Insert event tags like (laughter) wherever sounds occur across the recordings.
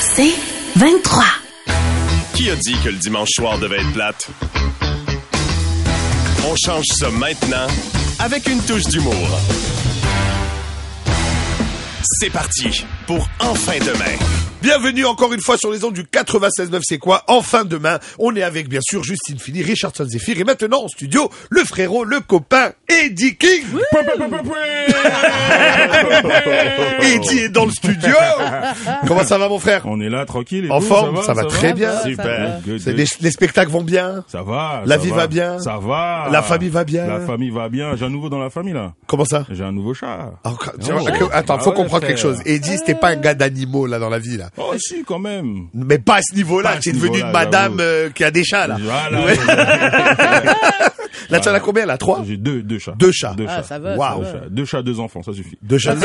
C'est 23. Qui a dit que le dimanche soir devait être plate? On change ça maintenant avec une touche d'humour. C'est parti pour Enfin demain. Bienvenue encore une fois sur les ondes du 96.9 C'est quoi? Enfin demain, on est avec bien sûr Justine Philly, Richardson Zephyr et maintenant en studio, le frérot, le copain, Eddie King. (laughs) Eddie est dans le studio. Comment ça va mon frère? On est là tranquille. et En vous, forme, ça va très bien. Super. Les, les spectacles vont bien Ça va. La ça vie va bien Ça va. La famille va bien La famille va bien. J'ai un nouveau dans la famille là. Comment ça? J'ai un nouveau chat. Ah, Oh. Attends, Ah faut ouais, comprendre quelque chose. Eddie, c'était pas un gars d'animaux là dans la vie là. Oh si quand même. Mais pas à ce niveau-là, tu es devenu une madame euh, qui a des chats là. Voilà. Ouais. (laughs) Là, tu en as combien là? Trois? J'ai deux deux chats. Deux chats. Deux Ah, chats. ça va. Deux ça va. chats. Deux chats, deux enfants, ça suffit. Deux chats. (laughs)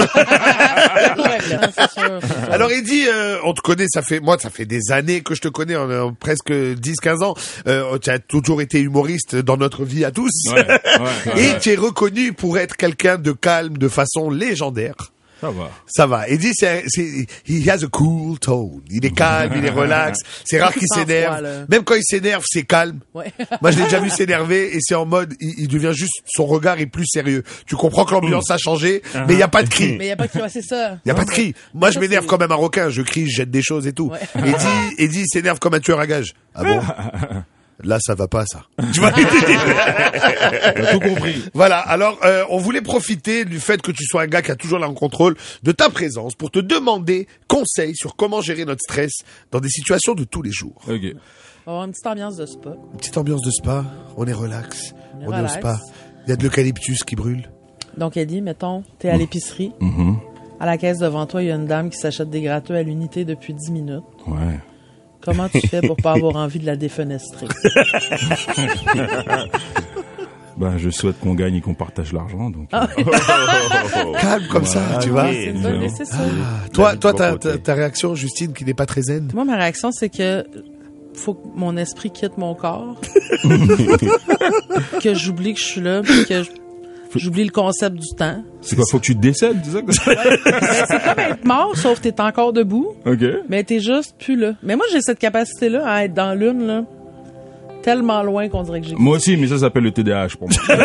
sûr. Alors Eddie, euh, on te connaît, ça fait moi ça fait des années que je te connais, en, en presque 10-15 ans. Euh, tu as toujours été humoriste dans notre vie à tous. Ouais, ouais, (laughs) ouais, Et ouais. tu es reconnu pour être quelqu'un de calme de façon légendaire. Ça va. Ça va. Eddie, c'est, c'est, he has a cool tone. Il est calme, il est (laughs) relax. C'est rare qu'il s'énerve. Même quand il s'énerve, c'est calme. Ouais. (laughs) Moi, je l'ai déjà vu s'énerver et c'est en mode, il, il devient juste, son regard est plus sérieux. Tu comprends que l'ambiance a changé, mais il y a pas de cri. Mais il n'y a pas de cri, ouais, c'est ça. Il y a pas de cri. Moi, je m'énerve comme un marocain. Je crie, je jette des choses et tout. Ouais. Eddie, Eddie il s'énerve comme un tueur à gages. Ah bon? (laughs) Là, ça va pas, ça. (laughs) Tu vois (laughs) tout compris. Voilà. Alors, euh, on voulait profiter du fait que tu sois un gars qui a toujours là en contrôle de ta présence pour te demander conseils sur comment gérer notre stress dans des situations de tous les jours. Ok. On va avoir une petite ambiance de spa. Une petite ambiance de spa. On est relax. On est On est au relax. spa. Il y a de l'eucalyptus qui brûle. Donc, Eddie, mettons, t'es à l'épicerie. Mhm. À la caisse devant toi, il y a une dame qui s'achète des gratteux à l'unité depuis 10 minutes. Ouais. Comment tu fais pour pas (laughs) avoir envie de la défenestrer? (laughs) Ben je souhaite qu'on gagne et qu'on partage l'argent donc. Ah. euh, (laughs) Calme comme ça, tu vois. C'est ça, mais c'est ça. Toi, toi, ta, ta, ta réaction, Justine, qui n'est pas très zen? Moi, ma réaction, c'est que faut que mon esprit quitte mon corps. que j'oublie que je suis là, puis que j'oublie le concept du temps. C'est quoi Faut que tu décèdes, c'est ça que- Ben, c'est comme être mort, sauf que t'es encore debout, Ok. mais t'es juste plus là. Mais moi, j'ai cette capacité-là à être dans l'une, là, tellement loin qu'on dirait que j'ai... Moi aussi, mais ça s'appelle le TDAH pour moi. (laughs)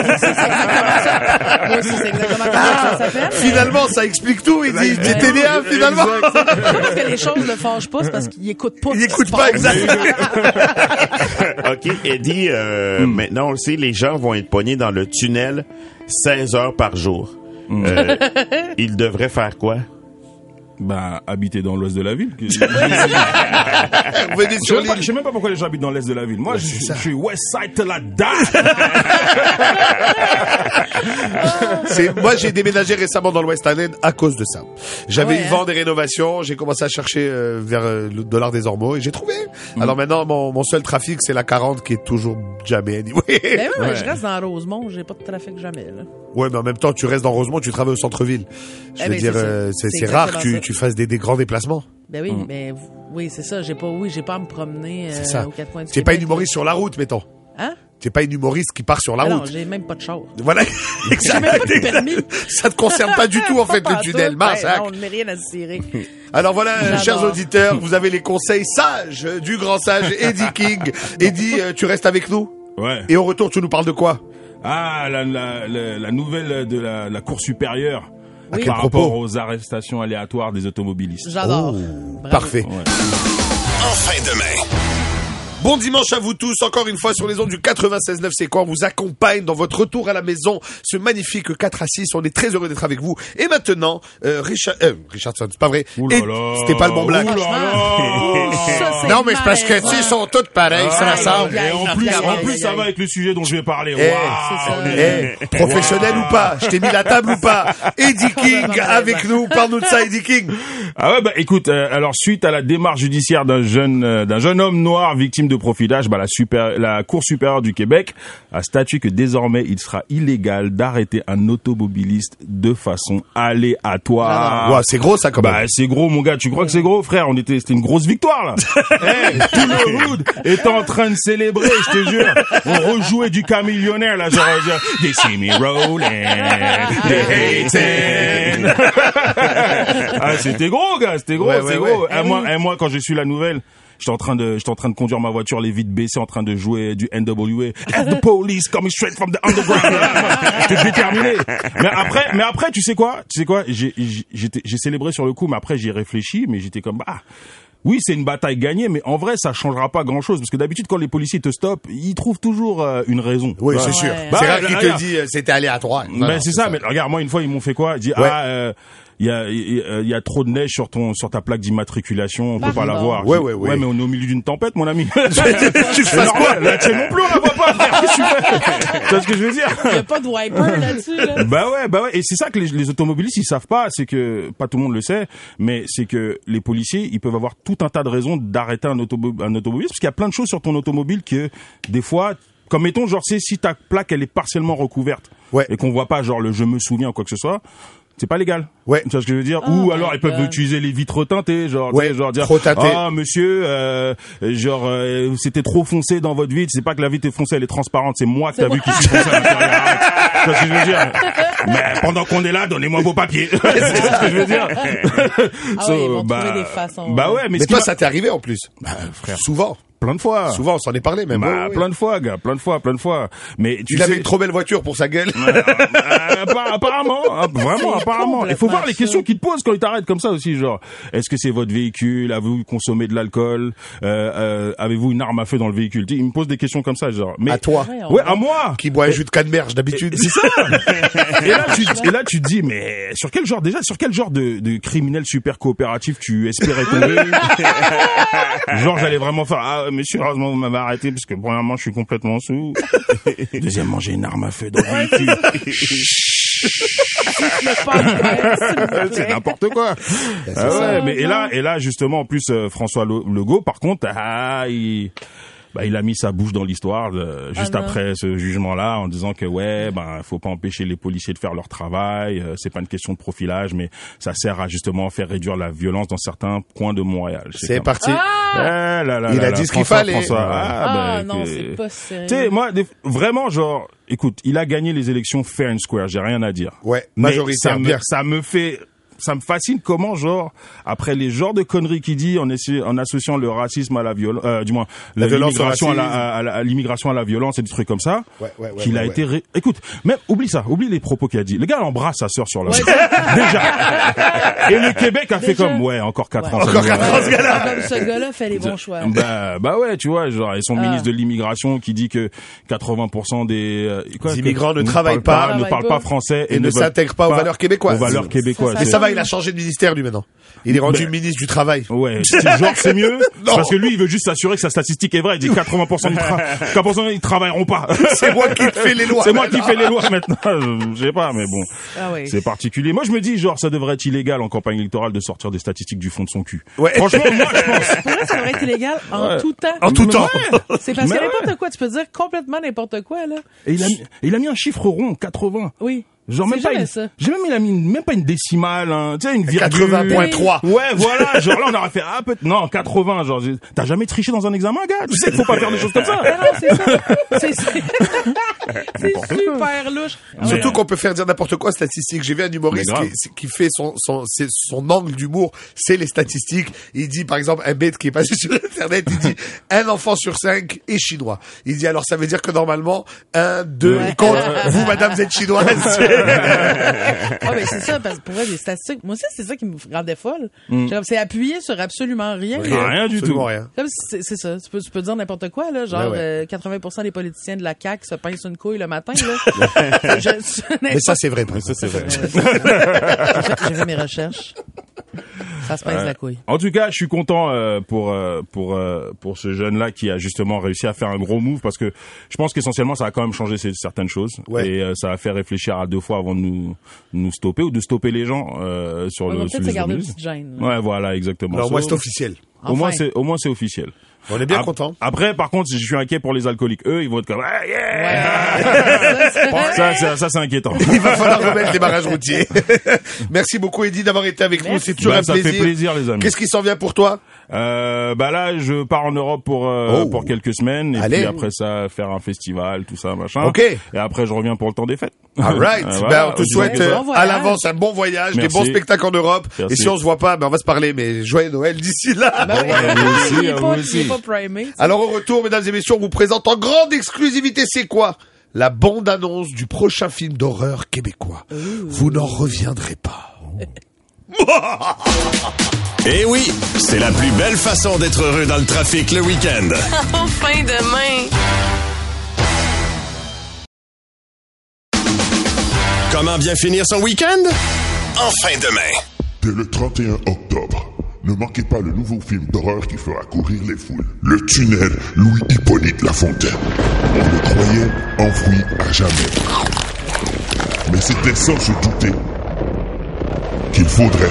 Moi aussi, c'est exactement comme ça que ça s'appelle. Finalement, ça explique tout. Il dit, t'es TDA, finalement. Parce que les choses le fâchent pas, c'est parce qu'ils écoutent pas. Il ce qui écoute se pas exactement. (laughs) OK, Eddie, euh, maintenant on le sait, les gens vont être pognés dans le tunnel 16 heures par jour. Euh, ils devraient faire quoi? Ben habiter dans l'ouest de la ville. (laughs) Venez sur je sais même pas pourquoi les gens habitent dans l'est de la ville. Moi, je, suis West Side die. (laughs) C'est, moi, j'ai déménagé récemment dans l'Ouest Island à cause de ça. J'avais Ouais, eu hein. vent des rénovations, j'ai commencé à chercher euh, vers euh, le dollar des Ormeaux et j'ai trouvé. Mm. Alors maintenant, mon, mon seul trafic, c'est la 40 qui est toujours jamais anyway. Ben oui, mais Ouais. je reste dans Rosemont, j'ai pas de trafic jamais, là. Ouais, mais en même temps, tu restes dans Rosemont, tu travailles au centre-ville. Je Eh veux ben, dire, c'est euh, rare que tu. Tu fasses des, des grands déplacements. Ben oui, mais oui, c'est ça. J'ai pas, oui, j'ai pas à me promener euh, C'est ça. aux quatre coins du Tu n'es pas une humoriste sur la route, mettons. Hein? Tu n'es pas une humoriste qui part sur la Ah non, route. j'ai même pas de char. Voilà. (laughs) (laughs) J'ai même pas de permis. (laughs) Ça te concerne pas du tout, en fait, le tunnel. Ben, hein. non, on ne met rien à se tirer. Alors voilà, chers auditeurs, vous avez les conseils sages du grand sage Eddie King. Eddie, euh, tu restes avec nous? Ouais. Et au retour, tu nous parles de quoi? Ah, la, la, la, la nouvelle de la, la Cour supérieure Oui. par rapport aux arrestations aléatoires des automobilistes. J'adore. Oh. Parfait. Ouais. Enfin demain. Bon dimanche à vous tous, encore une fois sur les ondes du 96.9 C'est quoi On vous accompagne dans votre retour à la maison, ce magnifique 4 à 6, on est très heureux d'être avec vous. Et maintenant, euh, Richard, euh, Richardson, c'est pas vrai. Et-. C'était pas le bon blague. Ça, c'est Non, mais c'est parce que, tu sais, ils sont toutes pareilles, ça Ah, ressemble. Et en plus, en plus, ça va avec le sujet dont je vais parler. Eh, Waouh. Eh, professionnel ou pas Je t'ai mis la table ou pas Eddie (laughs) King avec nous, parle-nous de ça Eddie King. Ah ouais, bah écoute, euh, alors suite à la démarche judiciaire d'un jeune, euh, d'un jeune homme noir victime de profilage, bah, la, super, la Cour supérieure du Québec a statué que désormais il sera illégal d'arrêter un automobiliste de façon aléatoire. Ouais, c'est gros ça quand Bah même. c'est gros mon gars, tu crois que c'est gros frère? On était c'était une grosse victoire là. hey, (laughs) tout le hood était en train de célébrer, je te jure. On rejouait du camillionnaire là genre, genre They see me rolling, they hating. (laughs) ah, c'était gros gars, c'était gros, Ouais, c'est ouais, gros. ouais. Ah, moi, eh, moi quand j'ai su la nouvelle J'étais en train de, j'étais en train de conduire ma voiture, les vitres baissées, en train de jouer du NWA. And the police coming straight from the underground. (laughs) J'étais déterminé. Mais après, mais après, tu sais quoi? Tu sais quoi? J'ai, j'ai- célébré sur le coup, mais après, j'y ai réfléchi, mais j'étais comme, bah, oui, c'est une bataille gagnée, mais en vrai, ça changera pas grand chose. Parce que d'habitude, quand les policiers te stoppent, ils trouvent toujours euh, une raison. Oui, Voilà. c'est sûr. Bah, c'est rare là, qu'il te dit euh, c'était aléatoire. Non, Ben non, c'est ça, mais regarde, moi une fois ils m'ont fait quoi? Ils disent Ouais. ah euh, il y a il y a- il y a trop de neige sur ton sur ta plaque d'immatriculation, on peut pas la Pardon. voir. Ouais, ouais, ouais. Ouais, mais on est au milieu d'une tempête, mon ami. (laughs) tu fasses quoi normal, la tienne non plus, on la voit pas. (laughs) tu fais Tu vois ce que je veux dire? Il y a pas de wiper là-dessus, là. (laughs) bah ouais, bah ouais, et c'est ça que les, les automobilistes ils savent pas, c'est que pas tout le monde le sait, mais c'est que les policiers ils peuvent avoir tout un tas de raisons d'arrêter un, automo- un automobiliste parce qu'il y a plein de choses sur ton automobile que des fois, comme mettons genre c'est si ta plaque elle est partiellement recouverte Ouais. et qu'on voit pas genre le je me souviens ou quoi que ce soit. C'est pas légal. Ouais. Tu vois ce que je veux dire Oh Ou alors ils peuvent God. utiliser les vitres teintées, genre, tu Ouais, genre dire ah monsieur, euh, genre euh, c'était trop foncé dans votre vitre. C'est pas que la vitre est foncée, elle est transparente. C'est moi que t'as vu qui suis foncé à l'intérieur. Arrête. (laughs) Tu vois ce que je veux dire Mais pendant qu'on est là, donnez-moi vos papiers. (laughs) c'est ce que je veux dire. Ah ouais, ils vont trouver des façons. Bah ouais, mais, Mais toi, ça t'est arrivé en plus. Bah, frère, Souvent. Plein de fois. Souvent, on s'en est parlé même. Bah, plein de fois, gars, plein de fois, plein de fois. Mais tu Il sais, avait une trop belle voiture pour sa gueule. Euh, appa- apparemment, hein, vraiment, (laughs) apparemment. Il faut voir les questions ça. qu'ils te posent quand ils t'arrêtent comme ça aussi, genre, est-ce que c'est votre véhicule? Avez-vous consommé de l'alcool? Euh, euh, Avez-vous une arme à feu dans le véhicule? Tu sais, Ils me posent des questions comme ça, genre. Mais À toi. Ouais, à moi. Qui boit un jus de canneberge d'habitude. C'est ça. (laughs) et là, tu, et là, tu te dis, mais sur quel genre déjà, sur quel genre de, de criminel super coopératif tu espérais tomber? (laughs) Genre, j'allais vraiment faire, ah, monsieur, heureusement vous m'avez arrêté parce que premièrement, je suis complètement sous. (laughs) Deuxièmement, j'ai une arme à feu dans le c'est n'importe quoi. Ah ça. ouais, mais et là, et là justement, en plus, euh, François Le- Legault, par contre, ah, il, bah, il a mis sa bouche dans l'histoire euh, juste Ah non. après ce jugement-là, en disant que ouais, ben, faut pas empêcher les policiers de faire leur travail. euh, c'est pas une question de profilage, mais ça sert à justement faire réduire la violence dans certains coins de Montréal. C'est comme- parti. Ah là là Il là a là, dit ce qu'il fallait. François. Ah, Ah, ben, non, que- c'est pas sérieux. tu sais, moi, des- vraiment, genre, écoute, il a gagné les élections fair and square, j'ai rien à dire. Ouais, Mais majoritaire, ça me, bien. ça me fait, ça me fascine comment, genre, après les genres de conneries qu'il dit, en, associant le racisme à la violence, euh, du moins, La violence au l'immigration à la, à la- à l'immigration à la violence et des trucs comme ça, Ouais, ouais, ouais, qu'il a ouais, été, ré- écoute, même, oublie ça, oublie les propos qu'il a dit. Le gars embrasse sa sœur sur la Ouais, (laughs) Déjà. Et le Québec a fait comme, ouais, encore quatre Ouais. ans. ça Encore nous quatre va. ans, ce gars-là. Ce gars-là fait les bons choix. Bah, bah ouais, tu vois, genre, et son Ah. ministre de l'immigration qui dit que 80% des, euh, quoi, Les immigrants ne ne travaillent parlent pas. ne parlent pas. français Et ne s'intègrent pas aux valeurs québécoises. Aux valeurs québécoises. Ça va, il a changé de ministère lui maintenant. Il est rendu Ben- ministre du travail. Ouais, c'est- genre c'est mieux (laughs) Non. parce que lui il veut juste s'assurer que sa statistique est vraie. Il dit 80% du tra (laughs) 80% ils travailleront pas. (laughs) C'est moi qui fais les lois. C'est moi qui maintenant. fais les lois maintenant. Je sais pas, mais bon, Ah oui. c'est particulier. Moi je me dis genre ça devrait être illégal en campagne électorale de sortir des statistiques du fond de son cul. Ouais. Franchement, moi je pense. Pour vrai, ça devrait être illégal en Ouais. tout temps. En tout temps. C'est parce Mais que ouais. n'importe quoi, tu peux dire complètement n'importe quoi, là. Et il a, il a mis un chiffre rond, 80. Oui. Genre même pas une, ça. j'ai même mis même pas une décimale, hein, tu sais une virgule. 80.3. Ouais, voilà, genre là on aurait fait ah peut non 80 genre t'as jamais triché dans un examen gars, tu sais qu'il faut pas faire des choses comme ça. (laughs) Ah non, c'est ça. C'est (laughs) c'est- c'est super louche. Surtout qu'on peut faire dire n'importe quoi statistique. J'ai vu un humoriste qui, qui fait son, son, c'est- son angle d'humour, c'est les statistiques. Il dit, par exemple, un bête qui est passé (laughs) sur Internet, il dit, un enfant sur cinq est chinois. Il dit, alors ça veut dire que normalement, un, deux, Ouais. il compte, vous, madame, vous êtes chinoise. (laughs) Ah ben c'est ça parce que pour vrai les statistiques moi aussi c'est ça qui me rendait folle. Mm. C'est appuyé sur absolument rien. Rien du Absolument tout. rien. C'est ça, tu peux, tu peux dire n'importe quoi là, genre Ouais, ouais. euh, 80% des politiciens de la CAQ se pincent une couille le matin là. (laughs) Je- Mais ça, c'est vrai. par Ça c'est vrai. (laughs) j'ai fait mes recherches. Ça se pince la couille. En tout cas, je suis content euh, pour euh, pour euh, pour ce jeune là qui a justement réussi à faire un gros move parce que je pense qu'essentiellement ça a quand même changé certaines choses Ouais. et euh, ça a fait réfléchir à deux fois avant de nous nous stopper ou de stopper les gens euh, sur On le peut-être les se garder une automobilistes. petite gêne. là. Ouais, voilà, exactement. Alors, moi, So- c'est officiel. Au moins c'est au moins c'est officiel. On est bien content. Après, par contre, je suis inquiet pour les alcooliques, eux, ils vont être comme, ah, yeah! Ouais. (laughs) ça, c'est- ça, c'est inquiétant. (laughs) Il va falloir remettre les barrages routiers. (laughs) Merci beaucoup, Eddie, d'avoir été avec nous. C'est toujours Ben, un ça plaisir. fait plaisir, les amis. Qu'est-ce qui s'en vient pour toi? Euh, bah là, je pars en Europe pour euh, Oh. pour quelques semaines et Allez. puis après ça faire un festival, tout ça, machin. Ok. Et après, je reviens pour le temps des fêtes. All right. Euh, ben, on te souhaite ça. Bon à l'avance un bon voyage, des bons spectacles en Europe. Merci. Et si on se voit pas, ben on va se parler. Mais joyeux Noël d'ici là. Oui. vous aussi, vous aussi. Pas primé. Alors au retour, mesdames et messieurs, on vous présente en grande exclusivité, c'est quoi? La bande-annonce du prochain film d'horreur québécois. Vous n'en reviendrez pas. (laughs) Eh oui, c'est la plus belle façon d'être heureux dans le trafic le week-end. (laughs) Enfin demain. Comment bien finir son week-end? Enfin demain. Dès le 31 octobre, ne manquez pas le nouveau film d'horreur qui fera courir les foules. Le tunnel Louis-Hippolyte Lafontaine. On le croyait enfoui à jamais. Mais c'était sans se douter qu'il faudrait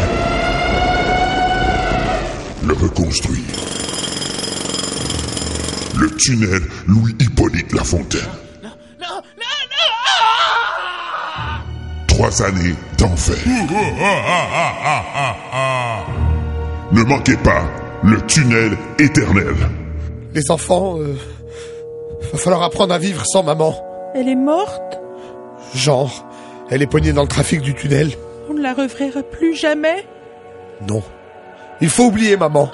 le reconstruire. Le tunnel Louis-Hippolyte Lafontaine. Trois années d'enfer. (laughs) Ne manquez pas le tunnel éternel. Les enfants, euh, va falloir apprendre à vivre sans maman. Elle est morte? Genre, elle est poignée dans le trafic du tunnel. On ne la reverra plus jamais? Non. Il faut oublier maman.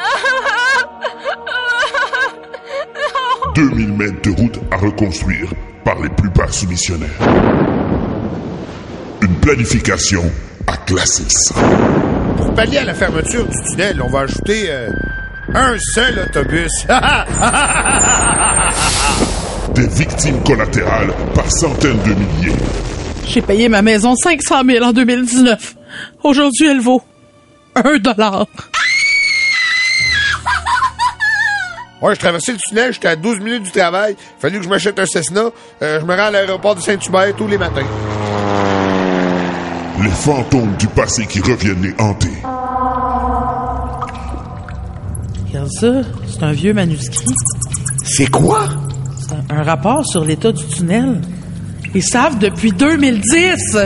2000 mètres de route à reconstruire par les plus bas soumissionnaires. Une planification à classer ça. Pour pallier à la fermeture du tunnel, on va ajouter euh, un seul autobus. (laughs) Des victimes collatérales par centaines de milliers. J'ai payé ma maison 500 000 en 2019. Aujourd'hui, elle vaut un dollar. (laughs) Ouais, je traversais le tunnel, j'étais à 12 minutes du travail. Fallu que je m'achète un Cessna. Euh, je me rends à l'aéroport de Saint-Hubert tous les matins. Les fantômes du passé qui reviennent les hanter. Regarde ça, c'est un vieux manuscrit. C'est quoi? C'est un rapport sur l'état du tunnel. Ils savent depuis 2010.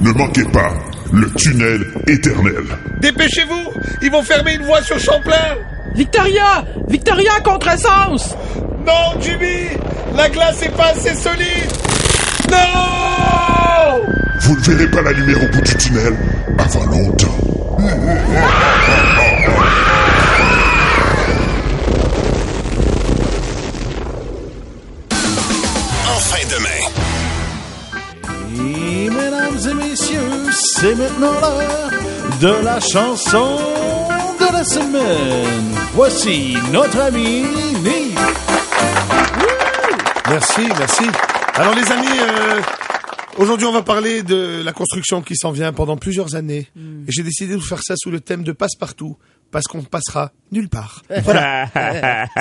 Ne manquez pas le tunnel éternel. Dépêchez-vous! Ils vont fermer une voie sur Champlain! Victoria! Victoria à contresens! Non, Jimmy! La glace est pas assez solide! Non! Vous ne verrez pas la lumière au bout du tunnel avant longtemps. Enfin demain. Et mesdames et messieurs, c'est maintenant l'heure de la chanson de la semaine. Voici notre ami Nick. Merci, merci. Alors les amis, euh, aujourd'hui on va parler de la construction qui s'en vient pendant plusieurs années. Et j'ai décidé de vous faire ça sous le thème de passe-partout, parce qu'on ne passera nulle part. (laughs) Voilà.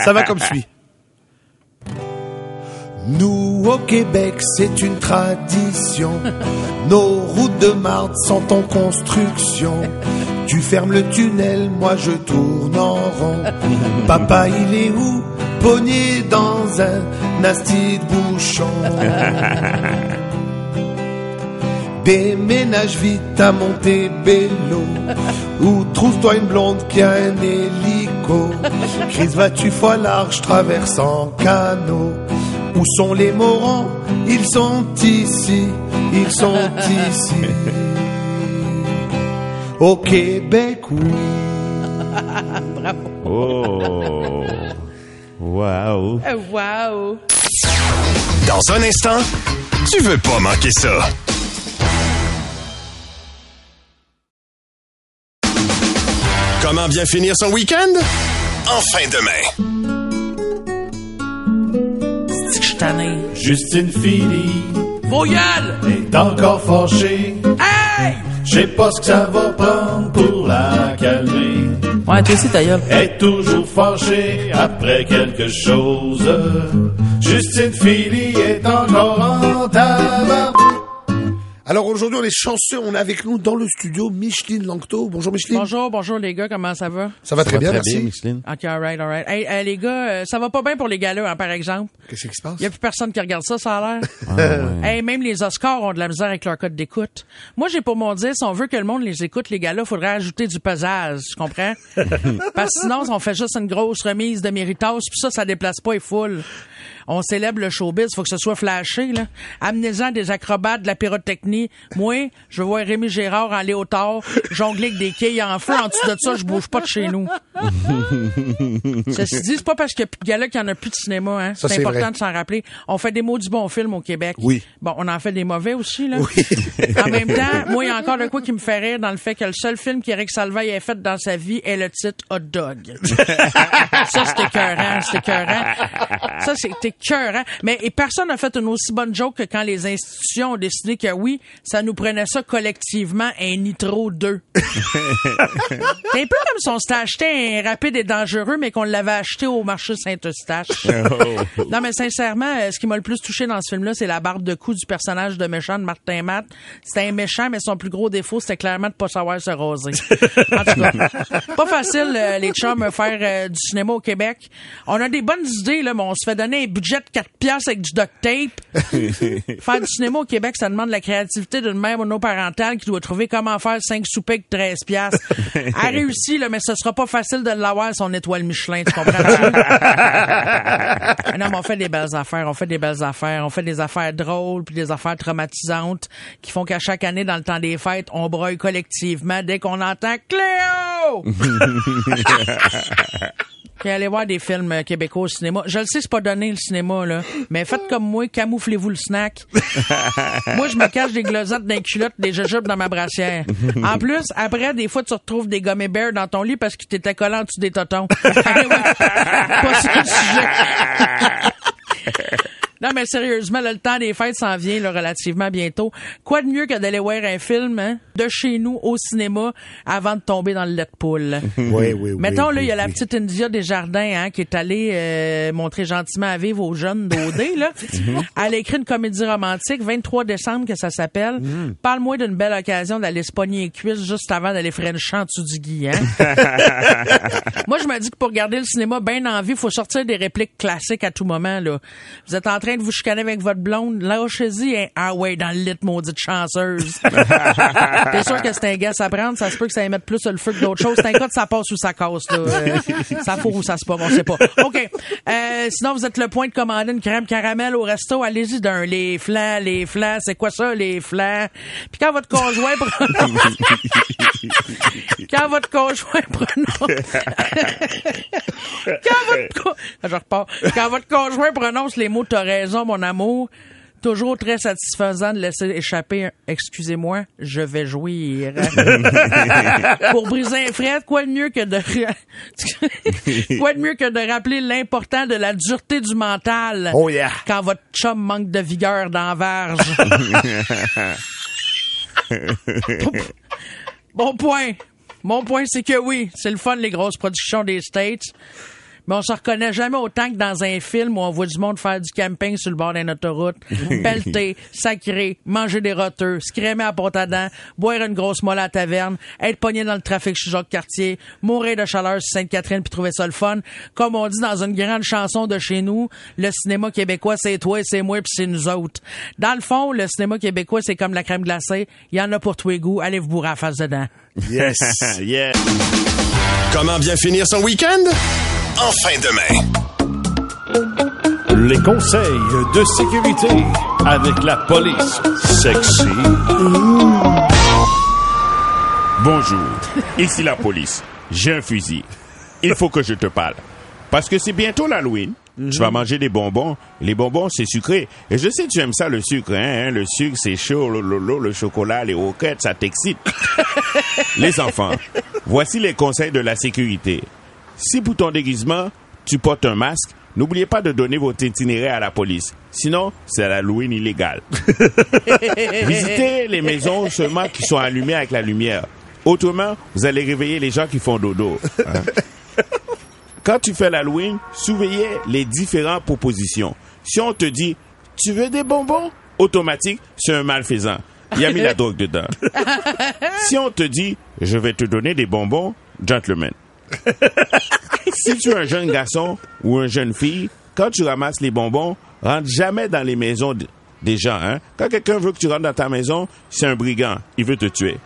ça va comme suit. Nous au Québec, c'est une tradition. (laughs) Nos routes de marde sont en construction. Tu fermes le tunnel, moi je tourne en rond. (laughs) Papa, il est où? Pogné dans un nasty de bouchon. Déménage vite à Montebello Ou trouve-toi une blonde qui a un hélico Chris, vas-tu fois large, traverse en canot Où sont les morons? Ils sont ici, ils sont ici Au Québec, oui Oh. Wow. Euh, Wow! Dans un instant, tu veux pas manquer ça. Comment bien finir son week-end? Enfin demain. C'est que je suis tanné. Justine Philly Vos gueules! est encore fâchée. Hey! Je sais pas ce que ça va prendre pour la calmer. Ouais, toi aussi, ta gueule. Est toujours fâchée après quelque chose. Justine Philly est encore en tabac. Alors aujourd'hui, on est chanceux, on est avec nous dans le studio Micheline Langto. Bonjour Micheline. Bonjour, bonjour les gars, comment ça va? Ça va très bien, merci. Micheline. Ok, alright, alright. Hey, hey, les gars, euh, ça va pas bien pour les gars-là, hein, par exemple. Qu'est-ce qui se passe? Il y a plus personne qui regarde ça, ça a l'air. Ah, (laughs) Hey, même les Oscars ont de la misère avec leur code d'écoute. Moi, j'ai pour mon dire, si on veut que le monde les écoute, les gars-là, faudrait ajouter du pesage, tu comprends? (laughs) Parce que sinon, on fait juste une grosse remise de méritage, puis ça, ça déplace pas les foules. On célèbre le showbiz, faut que ce soit flashé, là. Amenez-en des acrobates, de la pyrotechnie. Moi, je vois Rémi Gérard en léotard, jongler avec des quilles en feu. En dessous de ça, je bouge pas de chez nous. (laughs) Ceci dit, c'est pas parce qu'il y a plus de qu'il y en a plus de cinéma, hein. C'est important vrai. de s'en rappeler. On fait des mots du bon film au Québec. Oui. Bon, on en fait des mauvais aussi, là. (laughs) en même temps, moi, il y a encore de quoi qui me fait rire dans le fait que le seul film qu'Éric Salvaille ait fait dans sa vie est le titre Hot Dog. (laughs) ça, c'était écœurant, c'était écœurant. Ça, c'était écœurant. Mais et personne n'a fait une aussi bonne joke que quand les institutions ont décidé que oui, ça nous prenait ça collectivement un Nitro 2. (laughs) C'est un peu comme si on s'était acheté un rapide et dangereux, mais qu'on l'avait acheté au marché Saint-Eustache. (laughs) non, mais sincèrement, euh, ce qui m'a le plus touché dans ce film-là, c'est la barbe de cou du personnage de méchant de Martin Matt. C'était un méchant, mais son plus gros défaut, c'était clairement de pas savoir se raser. En tout cas, (laughs) pas facile, euh, les chums, faire euh, du cinéma au Québec. On a des bonnes idées, là, mais on se fait donner un budget de 4 piastres avec du duct tape. (laughs) faire du cinéma au Québec, ça demande la créativité d'une mère monoparentale qui doit trouver comment faire 5 soupes avec 13 piastres. (laughs) Elle a réussi, là, mais ce sera pas facile de l'avoir, son étoile Michelin, tu comprends (laughs) non, mais on fait des belles affaires, on fait des belles affaires, on fait des affaires drôles puis des affaires traumatisantes qui font qu'à chaque année, dans le temps des fêtes, on broye collectivement dès qu'on entend Cléo! Puis allez voir des films euh, québécois au cinéma. Je le sais, c'est pas donné le cinéma, là. Mais faites comme moi, camouflez-vous le snack. (laughs) moi, je me cache des glosettes d'un culotte, des jujubes dans ma brassière. En plus, après, des fois, tu retrouves des gummy bears dans ton lit parce qu'ils t'étaient collés en dessous des totons. (laughs) Allez, ouais. pas le sujet. Non, mais sérieusement, là, le temps des fêtes s'en vient là, relativement bientôt. Quoi de mieux que d'aller voir un film hein, de chez nous au cinéma avant de tomber dans le lait de poule? (laughs) Oui, oui, oui. Mettons, là, oui, il y a la petite India Desjardins hein, qui est allée euh, montrer gentiment à vivre aux jeunes d'OD. (laughs) là. Elle a écrit une comédie romantique, 23 décembre, que ça s'appelle. Parle-moi d'une belle occasion d'aller se pogner les cuisses juste avant d'aller frencher en dessous du gui. Hein? (laughs) Moi, je me dis que pour garder le cinéma bien en vie, il faut sortir des répliques classiques à tout moment. Là. Vous êtes en train de vous chicaner avec votre blonde, lâchez-y un ah ouais dans le lit, maudite chanceuse. (laughs) T'es sûr que c'est un gars à prendre, ça se peut que ça émette plus le feu que d'autres choses. C'est un cas de ça passe ou ça casse. Là. Euh, ça fourre ou ça se pas, on sait pas. OK. Euh, sinon, vous êtes le point de commander une crème caramel au resto, allez-y d'un les flancs, les flancs, c'est quoi ça, les flancs? Puis quand votre conjoint (laughs) quand votre conjoint prononce... (laughs) quand votre Je repars. Quand votre conjoint prononce les mots « t'as raison, mon amour », toujours très satisfaisant de laisser échapper un « excusez-moi, je vais jouir (laughs) ». Pour briser un fret, quoi de mieux que de... (laughs) quoi de mieux que de rappeler l'important de la dureté du mental Oh yeah. quand votre chum manque de vigueur dans la verge? (laughs) Bon point. Mon point, c'est que oui, c'est le fun, les grosses productions des States. Mais on se reconnaît jamais autant que dans un film où on voit du monde faire du camping sur le bord d'une autoroute, (laughs) pelleter, sacrer, manger des roteux, se crémer à porte à dents, boire une grosse molle à la taverne, être pogné dans le trafic chez Jacques Cartier, mourir de chaleur sur Sainte-Catherine puis trouver ça le fun. Comme on dit dans une grande chanson de chez nous, le cinéma québécois, c'est toi, c'est moi puis c'est nous autres. Dans le fond, le cinéma québécois, c'est comme la crème glacée. Il y en a pour tous les goûts. Allez vous bourrer à face dedans. Yes. (laughs) yeah. Comment bien finir son week-end? En fin de main. Les conseils de sécurité avec la police sexy. Bonjour, ici la police. J'ai un fusil. Il faut que je te parle. Parce que c'est bientôt l'Halloween. Tu vas manger des bonbons. Les bonbons, c'est sucré. Et je sais que tu aimes ça, le sucre. Hein? hein. Le sucre, c'est chaud. Le, le- le- le chocolat, les roquettes, ça t'excite. (laughs) les enfants, voici les conseils de la sécurité. Si pour ton déguisement, tu portes un masque, n'oubliez pas de donner votre itinéraire à la police. Sinon, c'est l'Halloween illégal. (laughs) Visitez les maisons seulement qui sont allumées avec la lumière. Autrement, vous allez réveiller les gens qui font dodo. hein. Quand tu fais l'Halloween, surveillez les différentes propositions. Si on te dit, tu veux des bonbons? Automatique, c'est un malfaisant. il a mis la (laughs) drogue dedans. Si on te dit, je vais te donner des bonbons, gentleman. (laughs) Si tu es un jeune garçon ou une jeune fille, quand tu ramasses les bonbons, rentre jamais dans les maisons des gens. Hein? Quand quelqu'un veut que tu rentres dans ta maison, c'est un brigand. Il veut te tuer.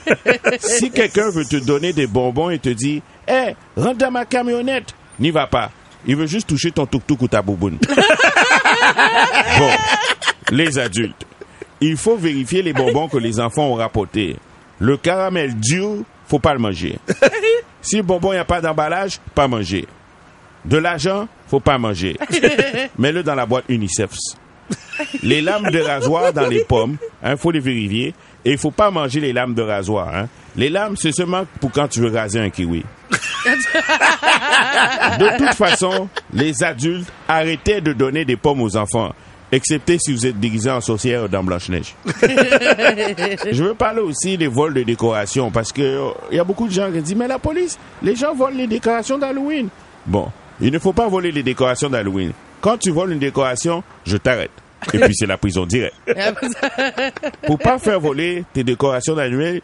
(laughs) si quelqu'un veut te donner des bonbons et te dit, hé, rentre dans ma camionnette, n'y va pas. Il veut juste toucher ton tuk-tuk ou ta bouboune. (laughs) bon, les adultes. Il faut vérifier les bonbons que les enfants ont rapportés. Le caramel dur, faut pas le manger. Si le bonbon n'y a pas d'emballage, pas manger. De l'argent, faut pas manger. (laughs) Mets-le dans la boîte UNICEF. Les lames de rasoir dans les pommes, hein, faut les vérifier. Et il faut pas manger les lames de rasoir. Hein. Les lames, c'est seulement pour quand tu veux raser un kiwi. (laughs) De toute façon, les adultes, arrêtez de donner des pommes aux enfants. Excepté si vous êtes déguisé en sorcière dans Blanche-Neige. (laughs) Je veux parler aussi des vols de décorations parce que il y a beaucoup de gens qui disent mais la police, les gens volent les décorations d'Halloween. Bon, il ne faut pas voler les décorations d'Halloween. Quand tu voles une décoration, je t'arrête. Et puis c'est la prison directe. (laughs) Pour pas faire voler tes décorations d'Halloween,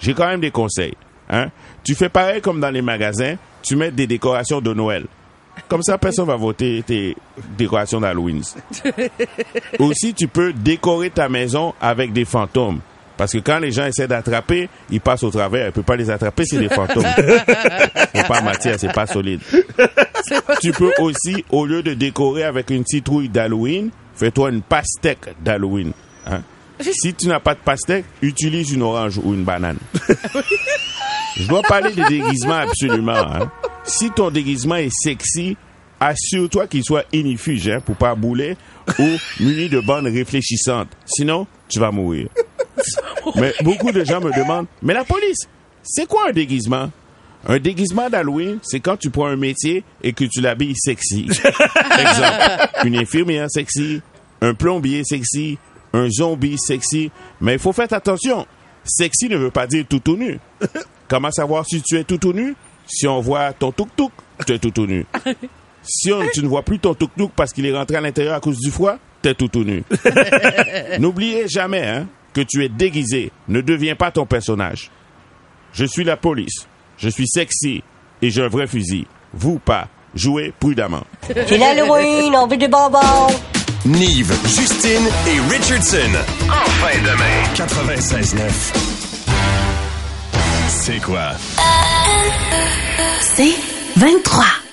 j'ai quand même des conseils. Hein? Tu fais pareil comme dans les magasins, tu mets des décorations de Noël. Comme ça, personne va voter tes décorations d'Halloween. (laughs) Aussi, tu peux décorer ta maison avec des fantômes. Parce que quand les gens essaient d'attraper, ils passent au travers. Ils ne peuvent pas les attraper, c'est des fantômes. (laughs) Faut pas matière, c'est pas solide. Tu peux aussi, au lieu de décorer avec une citrouille d'Halloween, fais-toi une pastèque d'Halloween. hein. Si tu n'as pas de pastèque, utilise une orange ou une banane. (laughs) Je dois parler de déguisement absolument. hein. Si ton déguisement est sexy, assure-toi qu'il soit inifuge hein, pour pas bouler ou muni de bandes réfléchissantes. Sinon, tu vas mourir. Mais beaucoup de gens me demandent, mais la police, c'est quoi un déguisement? Un déguisement d'Halloween, c'est quand tu prends un métier et que tu l'habilles sexy. Exemple, une infirmière sexy, un plombier sexy, un zombie sexy. Mais il faut faire attention. Sexy ne veut pas dire tout tout nu. Comment savoir si tu es tout tout nu? Si on voit ton tuk-tuk, tu es tout tout nu. (laughs) Si on- tu ne vois plus ton tuk-tuk parce qu'il est rentré à l'intérieur à cause du froid, tu es tout tout nu. (laughs) N'oubliez jamais hein, que tu es déguisé. Ne deviens pas ton personnage. Je suis la police. Je suis sexy et j'ai un vrai fusil. Vous pas. Jouez prudemment. (laughs) C'est l'Halloween, on veut des bonbons. Nive, Justine et Richardson. Enfin demain. 96.9. C'est quoi? C'est 23.